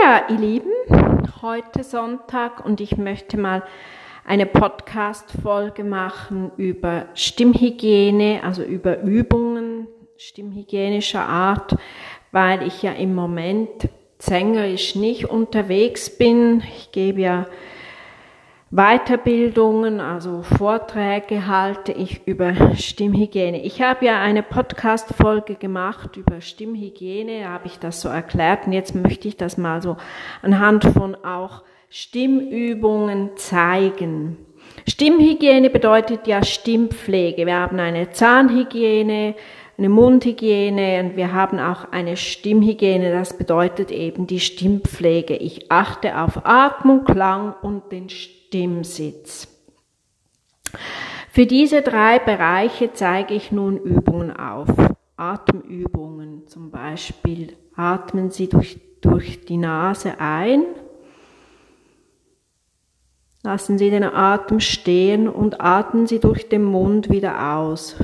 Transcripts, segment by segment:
Ja, ihr Lieben, heute Sonntag und ich möchte mal eine Podcast-Folge machen über Stimmhygiene, also über Übungen stimmhygienischer Art, weil ich ja im Moment sängerisch nicht unterwegs bin. Ich gebe ja Weiterbildungen, also Vorträge halte ich über Stimmhygiene. Ich habe ja eine Podcast-Folge gemacht über Stimmhygiene, habe ich das so erklärt und jetzt möchte ich das mal so anhand von auch Stimmübungen zeigen. Stimmhygiene bedeutet ja Stimmpflege. Wir haben eine Zahnhygiene, eine Mundhygiene und wir haben auch eine Stimmhygiene. Das bedeutet eben die Stimmpflege. Ich achte auf Atmung, Klang und den Stimmsitz. Für diese drei Bereiche zeige ich nun Übungen auf. Atemübungen zum Beispiel. Atmen Sie durch, durch die Nase ein. Lassen Sie den Atem stehen und atmen Sie durch den Mund wieder aus.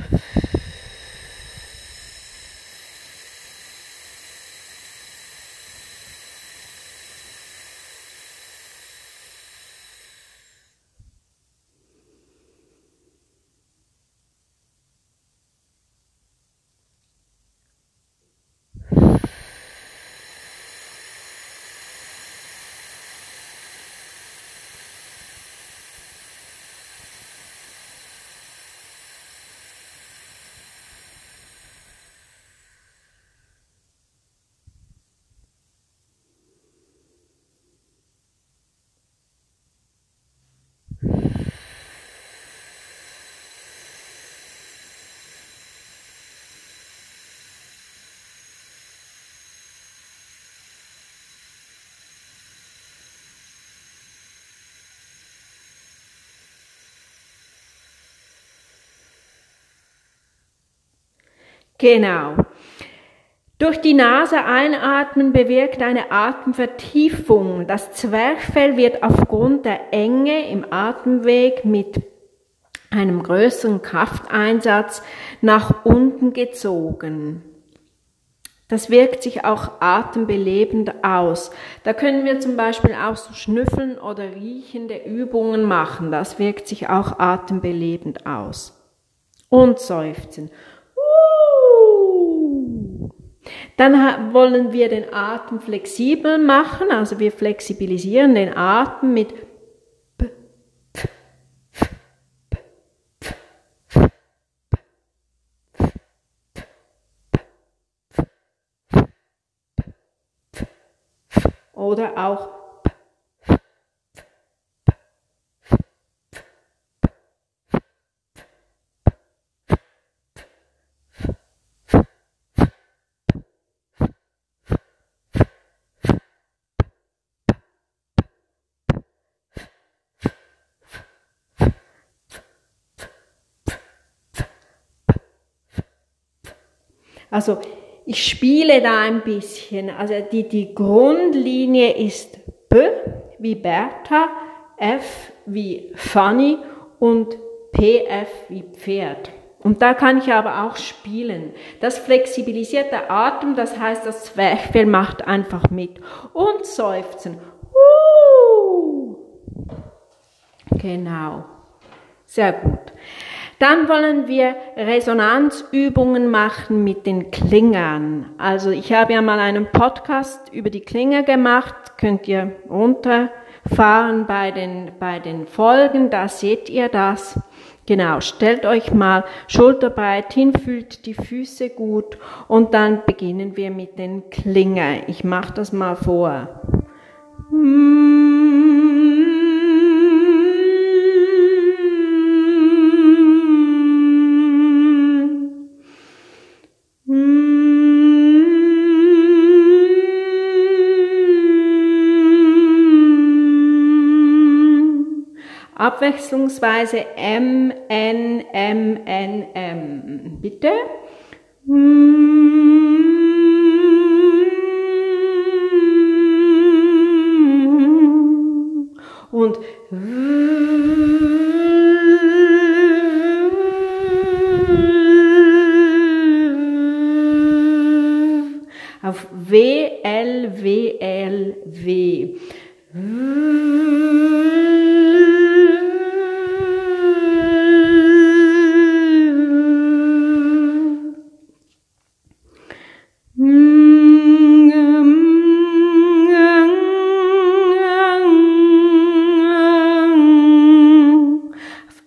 Genau. Durch die Nase einatmen bewirkt eine Atemvertiefung. Das Zwerchfell wird aufgrund der Enge im Atemweg mit einem größeren Krafteinsatz nach unten gezogen. Das wirkt sich auch atembelebend aus. Da können wir zum Beispiel auch so schnüffeln oder riechende Übungen machen. Das wirkt sich auch atembelebend aus. Und seufzen. Dann wollen wir den Atem flexibel machen, also wir flexibilisieren den Atem mit oder auch Also ich spiele da ein bisschen. Also die, die Grundlinie ist B wie Bertha, F wie Fanny und PF wie Pferd. Und da kann ich aber auch spielen. Das flexibilisiert der Atem, das heißt, das Zwerchfell macht einfach mit. Und seufzen. Uh. Genau. Sehr gut. Dann wollen wir Resonanzübungen machen mit den Klingern. Also ich habe ja mal einen Podcast über die Klinger gemacht, könnt ihr runterfahren bei den, bei den Folgen, da seht ihr das. Genau, stellt euch mal schulterbreit hin, fühlt die Füße gut und dann beginnen wir mit den Klingern. Ich mache das mal vor. Abwechslungsweise M, N, M, N, M. Bitte. Und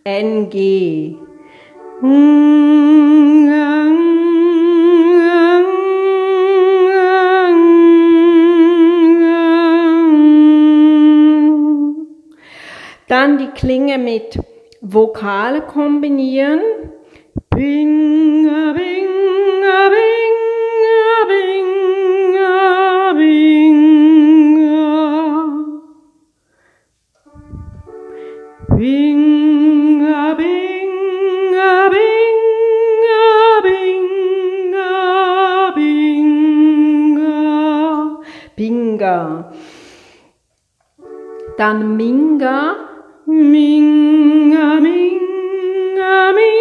NG. Dann die Klinge mit Vokale kombinieren. Binga, Binga. Dann Minga. Minga, minga, minga,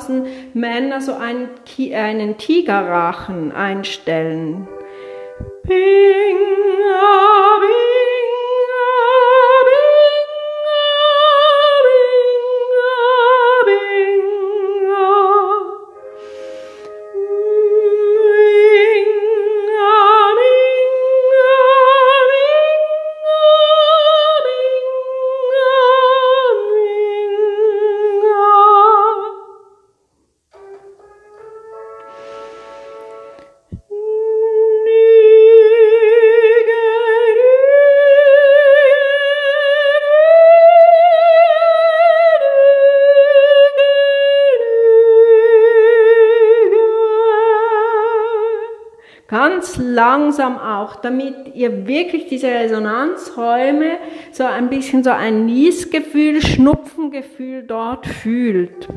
lassen, Männer so einen, Ki einen Tigerrachen einstellen. Binga, binga, Ganz langsam auch, damit ihr wirklich diese Resonanzräume so ein bisschen so ein Niesgefühl, Schnupfengefühl dort fühlt.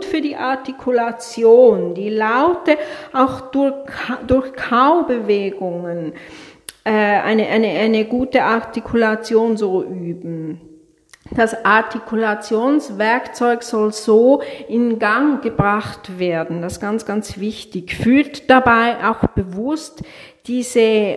Gut für die Artikulation, die Laute auch durch, durch Kaubewegungen äh, eine, eine, eine gute Artikulation so üben. Das Artikulationswerkzeug soll so in Gang gebracht werden. Das ist ganz, ganz wichtig. Fühlt dabei auch bewusst diese,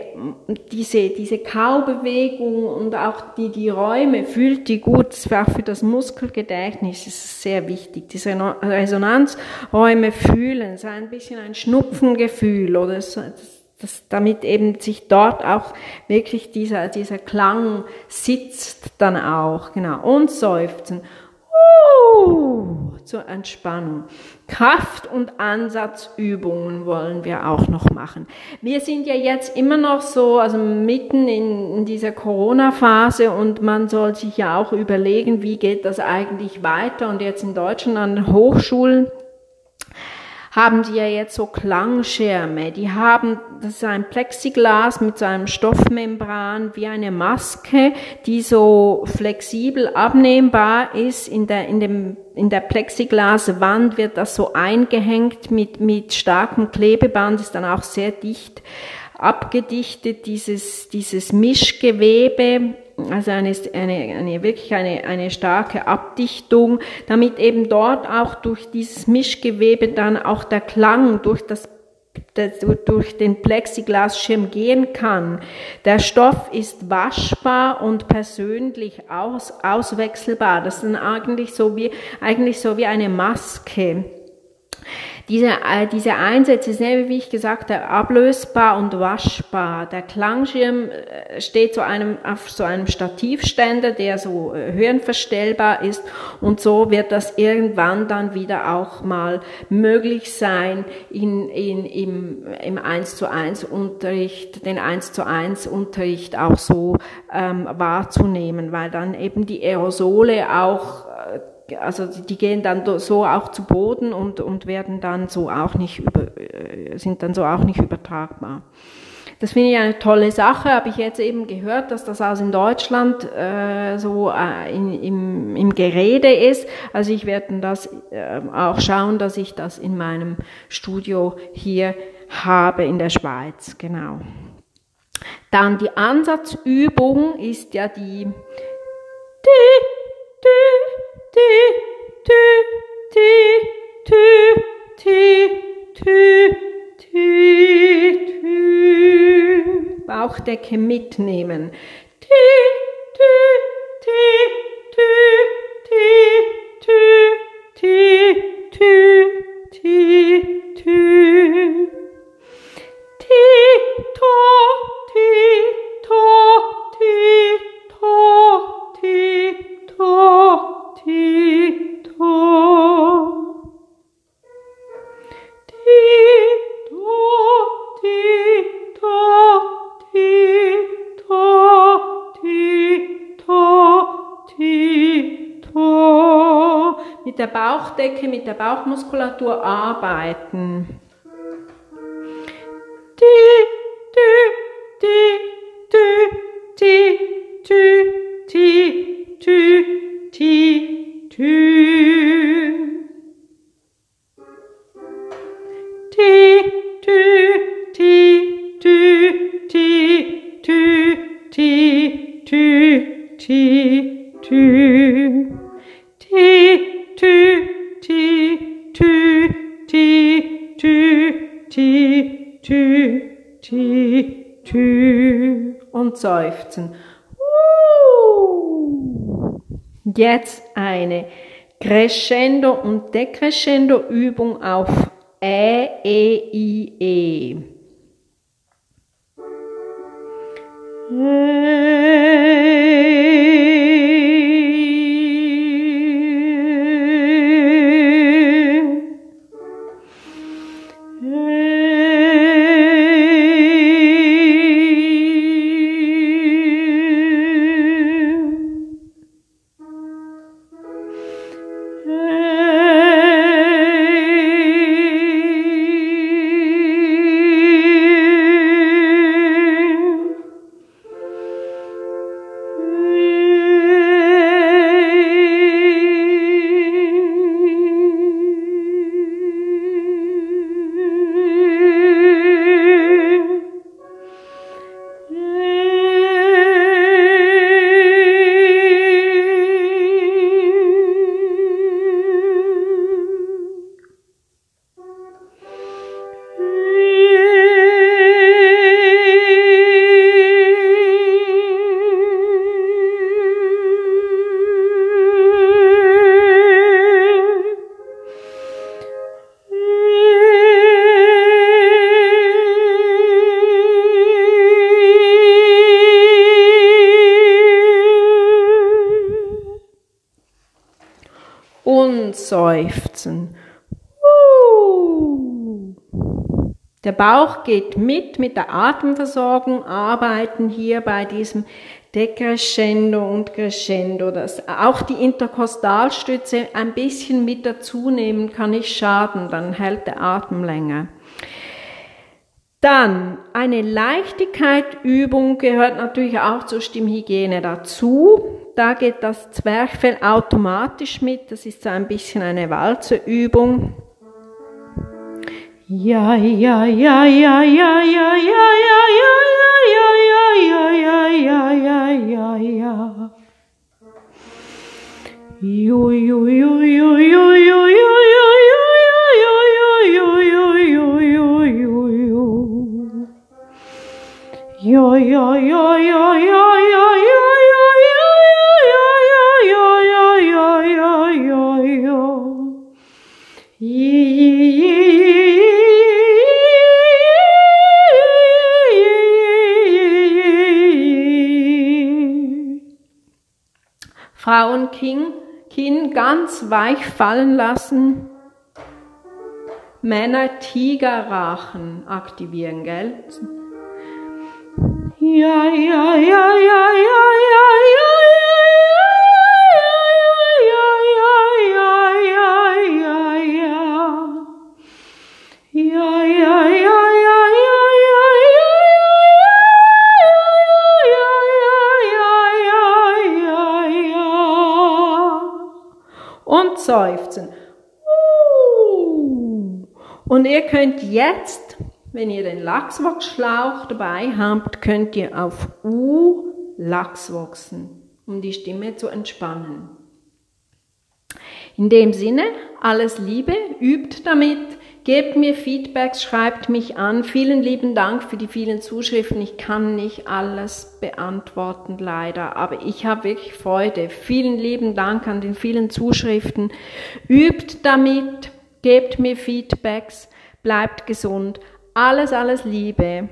diese, diese Kaubewegung und auch die, die Räume, fühlt die gut. Das war auch für das Muskelgedächtnis ist sehr wichtig. Diese Resonanzräume fühlen, so ein bisschen ein Schnupfengefühl oder so, das, damit eben sich dort auch wirklich dieser, dieser Klang sitzt dann auch, genau, und seufzen. Uh, zur Entspannung. Kraft- und Ansatzübungen wollen wir auch noch machen. Wir sind ja jetzt immer noch so, also mitten in, in dieser Corona-Phase und man soll sich ja auch überlegen, wie geht das eigentlich weiter und jetzt in Deutschland an Hochschulen haben die ja jetzt so Klangschirme. Die haben, das ist ein Plexiglas mit so einem Stoffmembran wie eine Maske, die so flexibel abnehmbar ist. In der, in dem, in der Plexiglaswand wird das so eingehängt mit, mit starkem Klebeband, ist dann auch sehr dicht abgedichtet, dieses, dieses Mischgewebe also eine, eine, eine wirklich eine, eine starke Abdichtung, damit eben dort auch durch dieses Mischgewebe dann auch der Klang durch das durch den Plexiglasschirm gehen kann. Der Stoff ist waschbar und persönlich aus, auswechselbar. Das ist eigentlich so wie, eigentlich so wie eine Maske. Diese, äh, diese Einsätze sind, wie ich gesagt habe, ablösbar und waschbar. Der Klangschirm äh, steht so einem, auf so einem Stativständer, der so äh, höhenverstellbar ist und so wird das irgendwann dann wieder auch mal möglich sein, in, in, im, im 1 zu 1 Unterricht, den 1 zu 1 Unterricht auch so ähm, wahrzunehmen, weil dann eben die Aerosole auch also die gehen dann so auch zu Boden und, und werden dann so auch nicht über, äh, sind dann so auch nicht übertragbar. Das finde ich eine tolle Sache, habe ich jetzt eben gehört, dass das also in Deutschland äh, so äh, in, im, im Gerede ist. Also ich werde das äh, auch schauen, dass ich das in meinem Studio hier habe in der Schweiz, genau. Dann die Ansatzübung ist ja die, die, die Bauchdecke mitnehmen. Der Bauchdecke, mit der Bauchmuskulatur arbeiten. Seufzen. Jetzt eine Crescendo- und Decrescendo-Übung auf Ä, E, I, E. seufzen. Der Bauch geht mit mit der Atemversorgung, arbeiten hier bei diesem Decrescendo und Crescendo. Das, auch die Interkostalstütze ein bisschen mit dazu nehmen kann nicht schaden, dann hält der Atem länger. Dann eine Leichtigkeitübung gehört natürlich auch zur Stimmhygiene dazu. Da geht das Zwerchfell automatisch mit. Das ist so ein bisschen eine Walzeübung. Ja, ja, ja, ja, ja, ja, ja, ja, ja, ja, ja, ja, ja, ja, ja, ja. Ju, ju, ju, ju, ju, ju, ju, Kinn ganz weich fallen lassen. Männer Tigerrachen aktivieren, gell? Ja, ja, ja, ja, ja, ja, seufzen. Und ihr könnt jetzt wenn ihr den Lachswachsschlauch dabei habt, könnt ihr auf U Lachswachsen, um die Stimme zu entspannen. In dem Sinne, alles Liebe, übt damit, gebt mir Feedbacks, schreibt mich an. Vielen lieben Dank für die vielen Zuschriften. Ich kann nicht alles beantworten, leider, aber ich habe wirklich Freude. Vielen lieben Dank an den vielen Zuschriften. Übt damit, gebt mir Feedbacks, bleibt gesund. Alles, alles Liebe.